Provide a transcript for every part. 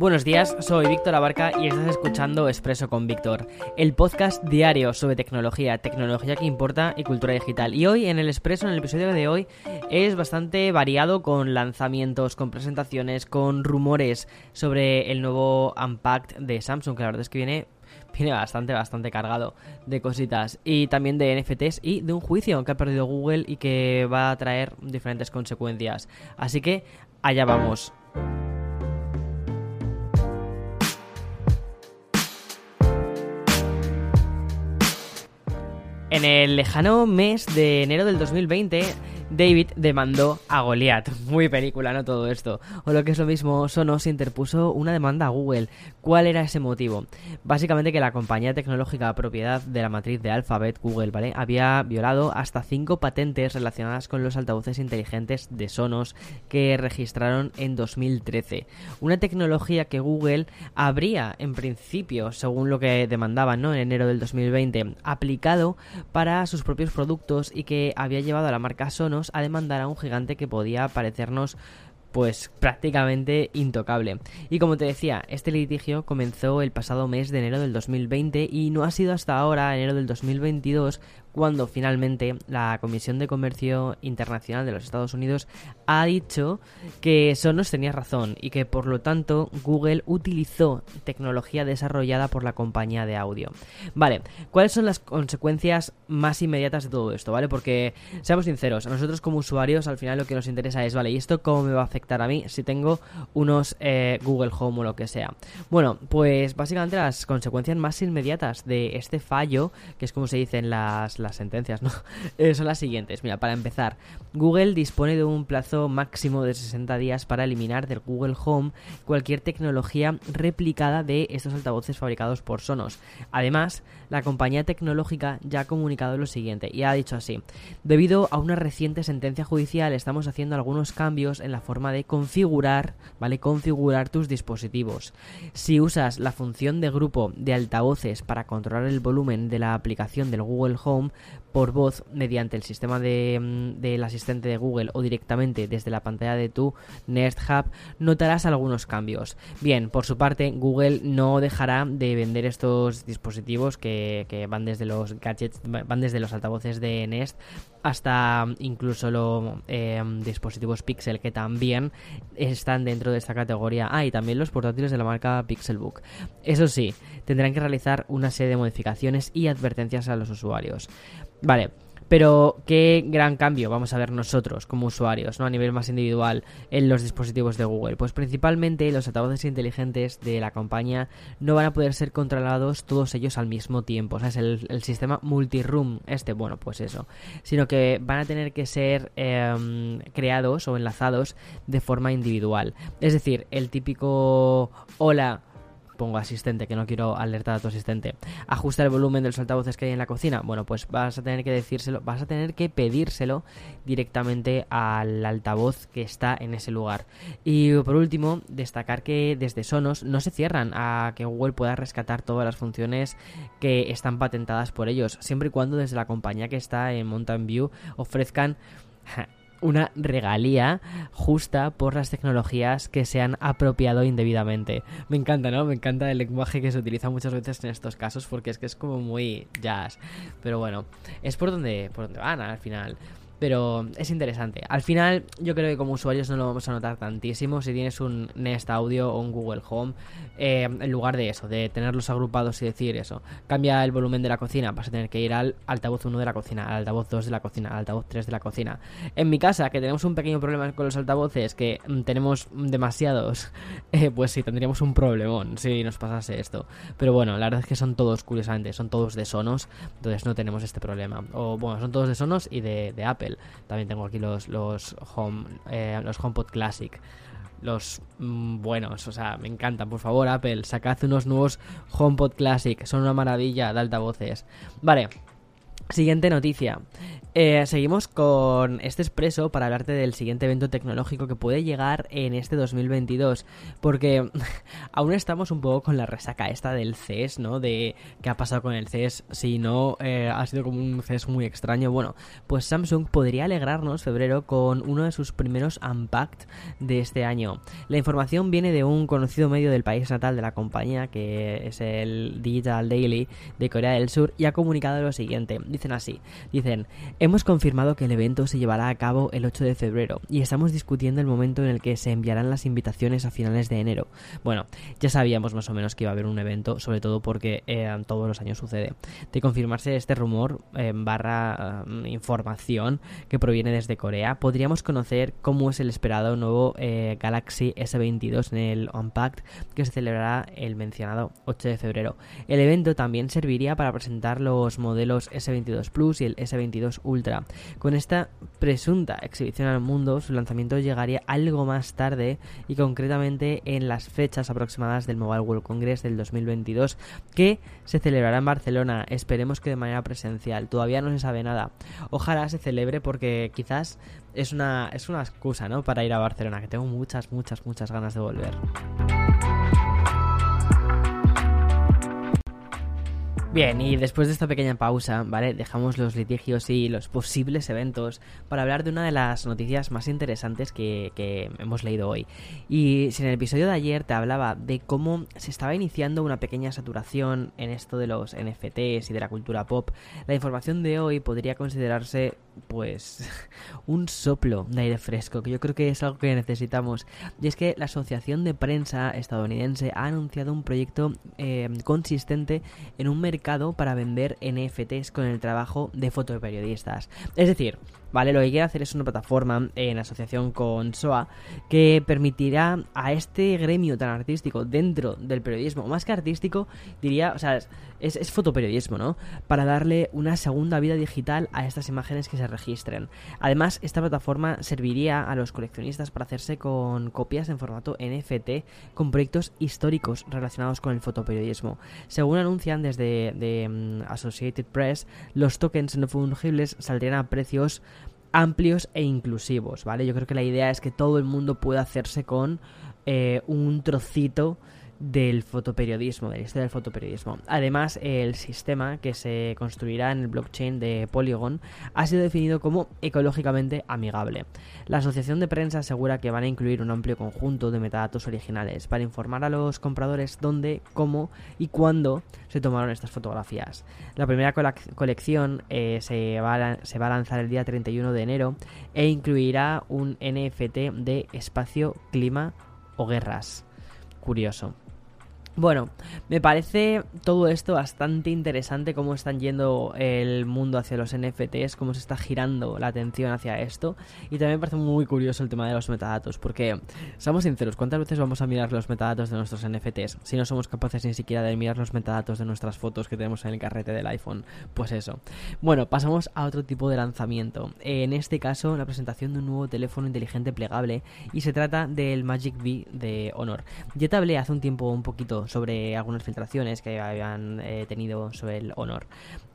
Buenos días, soy Víctor Abarca y estás escuchando Expreso con Víctor, el podcast diario sobre tecnología, tecnología que importa y cultura digital. Y hoy en el Expreso, en el episodio de hoy, es bastante variado con lanzamientos, con presentaciones, con rumores sobre el nuevo Unpacked de Samsung, que la verdad es que viene viene bastante, bastante cargado de cositas. Y también de NFTs y de un juicio que ha perdido Google y que va a traer diferentes consecuencias. Así que allá vamos. En el lejano mes de enero del 2020, David demandó a Goliath. Muy película, ¿no? Todo esto. O lo que es lo mismo, Sonos interpuso una demanda a Google. ¿Cuál era ese motivo? Básicamente que la compañía tecnológica propiedad de la matriz de Alphabet, Google, ¿vale? Había violado hasta cinco patentes relacionadas con los altavoces inteligentes de Sonos que registraron en 2013. Una tecnología que Google habría, en principio, según lo que demandaban, ¿no? En enero del 2020, aplicado para sus propios productos y que había llevado a la marca Sonos a demandar a un gigante que podía parecernos pues prácticamente intocable. Y como te decía, este litigio comenzó el pasado mes de enero del 2020 y no ha sido hasta ahora, enero del 2022, cuando finalmente la Comisión de Comercio Internacional de los Estados Unidos ha dicho que Sonos tenía razón y que por lo tanto Google utilizó tecnología desarrollada por la compañía de audio. Vale, ¿cuáles son las consecuencias más inmediatas de todo esto? ¿Vale? Porque, seamos sinceros, a nosotros como usuarios al final lo que nos interesa es, vale, ¿y esto cómo me va a afectar a mí si tengo unos eh, Google Home o lo que sea? Bueno, pues básicamente las consecuencias más inmediatas de este fallo, que es como se dice en las las sentencias, ¿no? Eh, son las siguientes. Mira, para empezar, Google dispone de un plazo máximo de 60 días para eliminar del Google Home cualquier tecnología replicada de estos altavoces fabricados por Sonos. Además, la compañía tecnológica ya ha comunicado lo siguiente y ha dicho así: debido a una reciente sentencia judicial, estamos haciendo algunos cambios en la forma de configurar, ¿vale? Configurar tus dispositivos. Si usas la función de grupo de altavoces para controlar el volumen de la aplicación del Google Home, por voz mediante el sistema de, mm, del asistente de Google o directamente desde la pantalla de tu Nest Hub, notarás algunos cambios. Bien, por su parte, Google no dejará de vender estos dispositivos que, que van desde los gadgets, van desde los altavoces de Nest hasta incluso los eh, dispositivos Pixel que también están dentro de esta categoría. Ah, y también los portátiles de la marca Pixelbook. Eso sí, tendrán que realizar una serie de modificaciones y advertencias a los usuarios. Vale, pero qué gran cambio vamos a ver nosotros como usuarios, ¿no? A nivel más individual en los dispositivos de Google. Pues principalmente los altavoces inteligentes de la compañía no van a poder ser controlados todos ellos al mismo tiempo. O sea, es el, el sistema multiroom, este, bueno, pues eso. Sino que van a tener que ser eh, creados o enlazados de forma individual. Es decir, el típico hola pongo asistente, que no quiero alertar a tu asistente. Ajusta el volumen de los altavoces que hay en la cocina. Bueno, pues vas a tener que decírselo, vas a tener que pedírselo directamente al altavoz que está en ese lugar. Y por último, destacar que desde Sonos no se cierran a que Google pueda rescatar todas las funciones que están patentadas por ellos, siempre y cuando desde la compañía que está en Mountain View ofrezcan una regalía justa por las tecnologías que se han apropiado indebidamente. Me encanta, ¿no? Me encanta el lenguaje que se utiliza muchas veces en estos casos porque es que es como muy jazz. Pero bueno, es por donde, por donde van al final. Pero es interesante. Al final, yo creo que como usuarios no lo vamos a notar tantísimo si tienes un Nest Audio o un Google Home. Eh, en lugar de eso, de tenerlos agrupados y decir eso. Cambia el volumen de la cocina, vas a tener que ir al altavoz 1 de la cocina, al altavoz 2 de la cocina, al altavoz 3 de la cocina. En mi casa, que tenemos un pequeño problema con los altavoces, que mm, tenemos demasiados, eh, pues sí, tendríamos un problemón si nos pasase esto. Pero bueno, la verdad es que son todos, curiosamente, son todos de Sonos, entonces no tenemos este problema. O bueno, son todos de Sonos y de, de Apple. También tengo aquí los, los, home, eh, los HomePod Classic. los mm, buenos, o sea, me encantan. Por favor, Apple, sacad unos nuevos HomePod Classic, son una maravilla de altavoces. Vale, siguiente noticia. Eh, seguimos con este expreso para hablarte del siguiente evento tecnológico que puede llegar en este 2022, porque aún estamos un poco con la resaca esta del CES, ¿no? De qué ha pasado con el CES, si no eh, ha sido como un CES muy extraño. Bueno, pues Samsung podría alegrarnos febrero con uno de sus primeros Unpacked de este año. La información viene de un conocido medio del país natal de la compañía, que es el Digital Daily de Corea del Sur, y ha comunicado lo siguiente. Dicen así, dicen Hemos confirmado que el evento se llevará a cabo el 8 de febrero y estamos discutiendo el momento en el que se enviarán las invitaciones a finales de enero. Bueno, ya sabíamos más o menos que iba a haber un evento, sobre todo porque eh, todos los años sucede. De confirmarse este rumor eh, barra mm, información que proviene desde Corea, podríamos conocer cómo es el esperado nuevo eh, Galaxy S22 en el Unpacked que se celebrará el mencionado 8 de febrero. El evento también serviría para presentar los modelos S22 Plus y el S22 Ultra. Con esta presunta exhibición al mundo, su lanzamiento llegaría algo más tarde y concretamente en las fechas aproximadas del Mobile World Congress del 2022 que se celebrará en Barcelona. Esperemos que de manera presencial. Todavía no se sabe nada. Ojalá se celebre porque quizás es una, es una excusa, ¿no? Para ir a Barcelona, que tengo muchas, muchas, muchas ganas de volver. Bien, y después de esta pequeña pausa, ¿vale? Dejamos los litigios y los posibles eventos para hablar de una de las noticias más interesantes que, hemos leído hoy. Y si en el episodio de ayer te hablaba de cómo se estaba iniciando una pequeña saturación en esto de los NFTs y de la cultura pop, la información de hoy podría considerarse pues un soplo de aire fresco, que yo creo que es algo que necesitamos. Y es que la Asociación de Prensa estadounidense ha anunciado un proyecto eh, consistente en un mercado para vender NFTs con el trabajo de fotoperiodistas. Es decir, ¿vale? Lo que quiere hacer es una plataforma en asociación con SOA que permitirá a este gremio tan artístico dentro del periodismo, más que artístico, diría, o sea, es, es, fotoperiodismo, ¿no? Para darle una segunda vida digital a estas imágenes que se registren. Además, esta plataforma serviría a los coleccionistas para hacerse con copias en formato NFT con proyectos históricos relacionados con el fotoperiodismo. Según anuncian desde de, um, Associated Press, los tokens no fungibles saldrían a precios amplios e inclusivos, ¿vale? Yo creo que la idea es que todo el mundo pueda hacerse con eh, un trocito del fotoperiodismo, de la historia del fotoperiodismo. Además, el sistema que se construirá en el blockchain de Polygon ha sido definido como ecológicamente amigable. La asociación de prensa asegura que van a incluir un amplio conjunto de metadatos originales para informar a los compradores dónde, cómo y cuándo se tomaron estas fotografías. La primera colección eh, se, va se va a lanzar el día 31 de enero e incluirá un NFT de espacio, clima o guerras. Curioso. Bueno, me parece todo esto bastante interesante cómo están yendo el mundo hacia los NFTs, cómo se está girando la atención hacia esto. Y también me parece muy curioso el tema de los metadatos, porque, seamos sinceros, ¿cuántas veces vamos a mirar los metadatos de nuestros NFTs si no somos capaces ni siquiera de mirar los metadatos de nuestras fotos que tenemos en el carrete del iPhone? Pues eso. Bueno, pasamos a otro tipo de lanzamiento. En este caso, la presentación de un nuevo teléfono inteligente plegable y se trata del Magic V de Honor. Ya te hablé hace un tiempo un poquito sobre algunas filtraciones que habían eh, tenido sobre el Honor.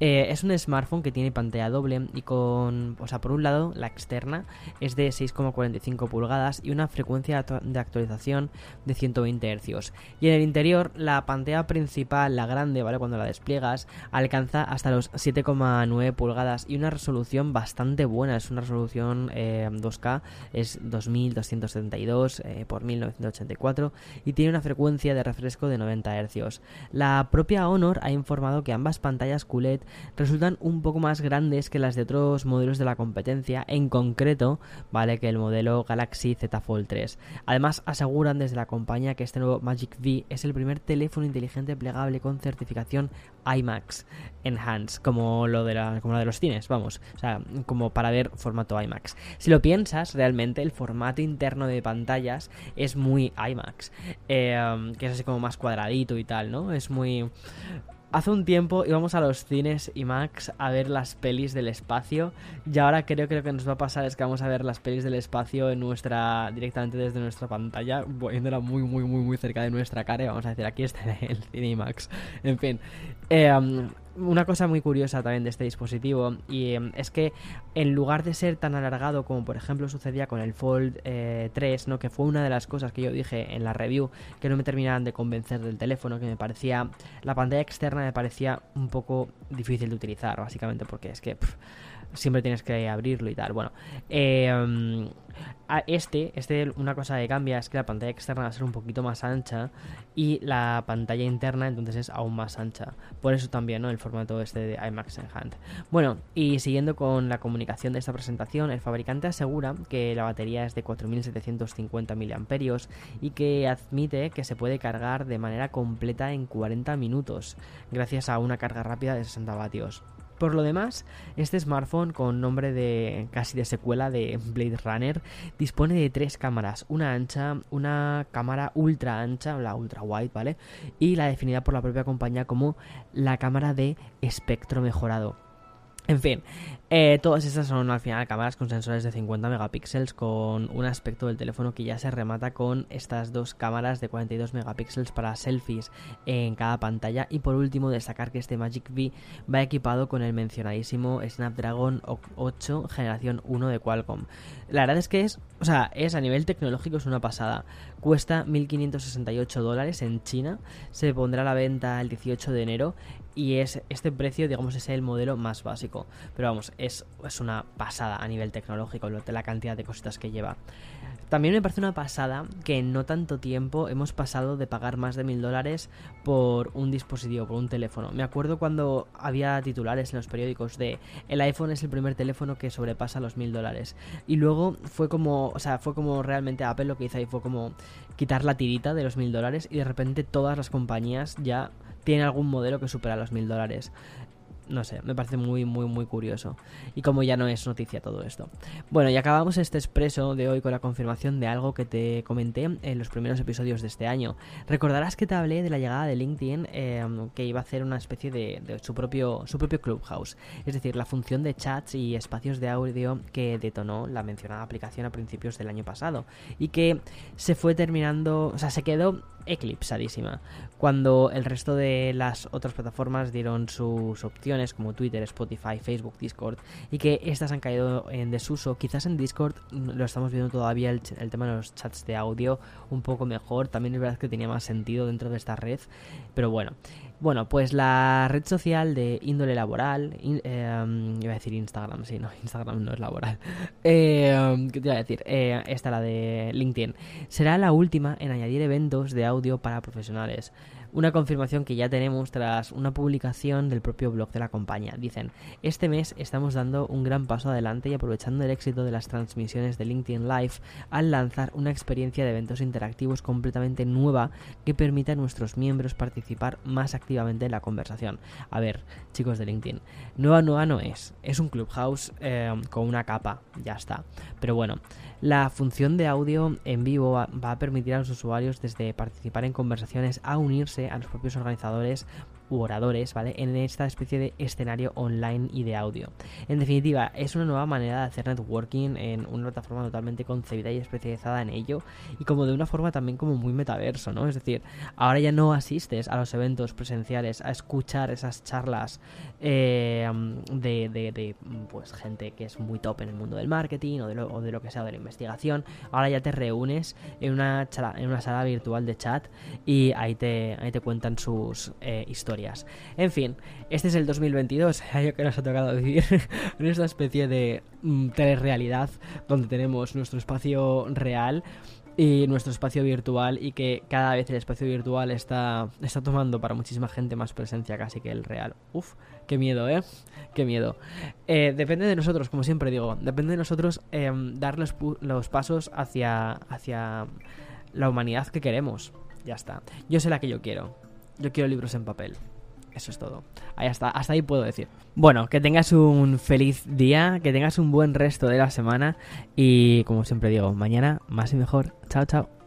Eh, es un smartphone que tiene pantalla doble y con, o sea, por un lado la externa es de 6,45 pulgadas y una frecuencia de actualización de 120 Hz. Y en el interior la pantalla principal, la grande, ¿vale? Cuando la despliegas, alcanza hasta los 7,9 pulgadas y una resolución bastante buena. Es una resolución 2K, eh, es 2272 por 1984 y tiene una frecuencia de refresco de 90 Hz. La propia Honor ha informado que ambas pantallas QLED resultan un poco más grandes que las de otros modelos de la competencia, en concreto, vale que el modelo Galaxy Z Fold 3. Además, aseguran desde la compañía que este nuevo Magic V es el primer teléfono inteligente plegable con certificación IMAX Enhanced, como lo de la, como de los cines, vamos, o sea, como para ver formato IMAX. Si lo piensas, realmente el formato interno de pantallas es muy IMAX, eh, que es así como más cuadradito y tal, ¿no? Es muy Hace un tiempo íbamos a los cines y Max a ver las pelis del espacio y ahora creo que lo que nos va a pasar es que vamos a ver las pelis del espacio en nuestra directamente desde nuestra pantalla, poniéndola muy muy muy muy cerca de nuestra cara y vamos a decir aquí está el cine Max. En fin, eh, una cosa muy curiosa también de este dispositivo y em, es que en lugar de ser tan alargado como por ejemplo sucedía con el Fold 3, eh, ¿no? que fue una de las cosas que yo dije en la review que no me terminaban de convencer del teléfono, que me parecía la pantalla externa me parecía un poco difícil de utilizar, básicamente porque es que siempre tienes que abrirlo y tal. Bueno, eh, este, este, una cosa que cambia es que la pantalla externa va a ser un poquito más ancha y la pantalla interna entonces es aún más ancha. Por eso también, ¿no? El formato este de IMAX Enhanced. Bueno, y siguiendo con la comunicación de esta presentación, el fabricante asegura que la batería es de 4750 mAh y que admite que se puede cargar de manera completa en 40 minutos gracias a una carga rápida de 60 vatios. Por lo demás, este smartphone con nombre de casi de secuela de Blade Runner dispone de tres cámaras, una ancha, una cámara ultra ancha, la ultra wide, ¿vale? Y la definida por la propia compañía como la cámara de espectro mejorado. En fin, eh, todas estas son al final cámaras con sensores de 50 megapíxeles con un aspecto del teléfono que ya se remata con estas dos cámaras de 42 megapíxeles para selfies en cada pantalla y por último destacar que este Magic V va equipado con el mencionadísimo Snapdragon 8 generación 1 de Qualcomm. La verdad es que es, o sea, es a nivel tecnológico es una pasada. Cuesta 1.568 dólares en China, se pondrá a la venta el 18 de enero y es este precio, digamos, es el modelo más básico. Pero vamos, es, es una pasada a nivel tecnológico la cantidad de cositas que lleva. También me parece una pasada que en no tanto tiempo hemos pasado de pagar más de mil dólares por un dispositivo, por un teléfono. Me acuerdo cuando había titulares en los periódicos de el iPhone es el primer teléfono que sobrepasa los mil dólares. Y luego fue como, o sea, fue como realmente Apple lo que hizo ahí fue como quitar la tirita de los mil dólares y de repente todas las compañías ya tiene algún modelo que supera los mil dólares no sé, me parece muy, muy, muy curioso. Y como ya no es noticia todo esto. Bueno, y acabamos este expreso de hoy con la confirmación de algo que te comenté en los primeros episodios de este año. Recordarás que te hablé de la llegada de LinkedIn, em, que iba a hacer una especie de, su, propio, su propio Clubhouse. Es decir, la función de chats y espacios de audio que detonó la mencionada aplicación a principios del año pasado. Y que se fue terminando, o sea, se quedó eclipsadísima. Cuando el resto de las otras plataformas dieron sus opciones como Twitter, Spotify, Facebook, Discord y que estas han caído en desuso. Quizás en Discord lo estamos viendo todavía el, tema de los chats de audio un poco mejor. También es verdad que tenía más sentido dentro de esta red. Pero bueno, bueno, pues la red social de índole laboral, em, iba a decir Instagram, sí, no, Instagram no es laboral. Em, ¿Qué te iba a decir? Eh, esta, la de LinkedIn, será la última en añadir eventos de audio para profesionales. Una confirmación que ya tenemos tras una publicación del propio blog de la compañía. Dicen, este mes estamos dando un gran paso adelante y aprovechando el éxito de las transmisiones de LinkedIn Live al lanzar una experiencia de eventos interactivos completamente nueva que permita a nuestros miembros participar más activamente en la conversación. A ver, chicos de LinkedIn, nueva nueva no es, es un clubhouse eh, con una capa, ya está. Pero bueno, la función de audio en vivo va a permitir a los usuarios desde participar en conversaciones a unirse a los propios organizadores oradores, ¿vale? En esta especie de escenario online y de audio. En definitiva, es una nueva manera de hacer networking en una plataforma totalmente concebida y especializada en ello y como de una forma también como muy metaverso, ¿no? Es decir, ahora ya no asistes a los eventos presenciales a escuchar esas charlas eh, de, de, pues gente que es muy top en el mundo del marketing o de, lo, de lo que sea de la. Ahora ya te reúnes en una, en una sala virtual de chat y ahí te, ahí te cuentan sus eh, historias. En fin, este es el 2022, año que nos ha tocado vivir en esta especie de mm, telerrealidad donde tenemos nuestro espacio real y nuestro espacio virtual y que cada vez el espacio virtual está, está tomando para muchísima gente más presencia casi que el real. Uf, qué miedo, ¿eh? Qué miedo. Eh, depende de nosotros, como siempre digo, depende de nosotros em, dar los, los, pasos hacia, hacia la humanidad que queremos. Ya está. Yo sé la que yo quiero. Yo quiero libros en papel. Eso es todo. Ahí hasta, hasta ahí puedo decir. Bueno, que tengas un feliz día, que tengas un buen resto de la semana y como siempre digo, mañana más y mejor. Chao, chao.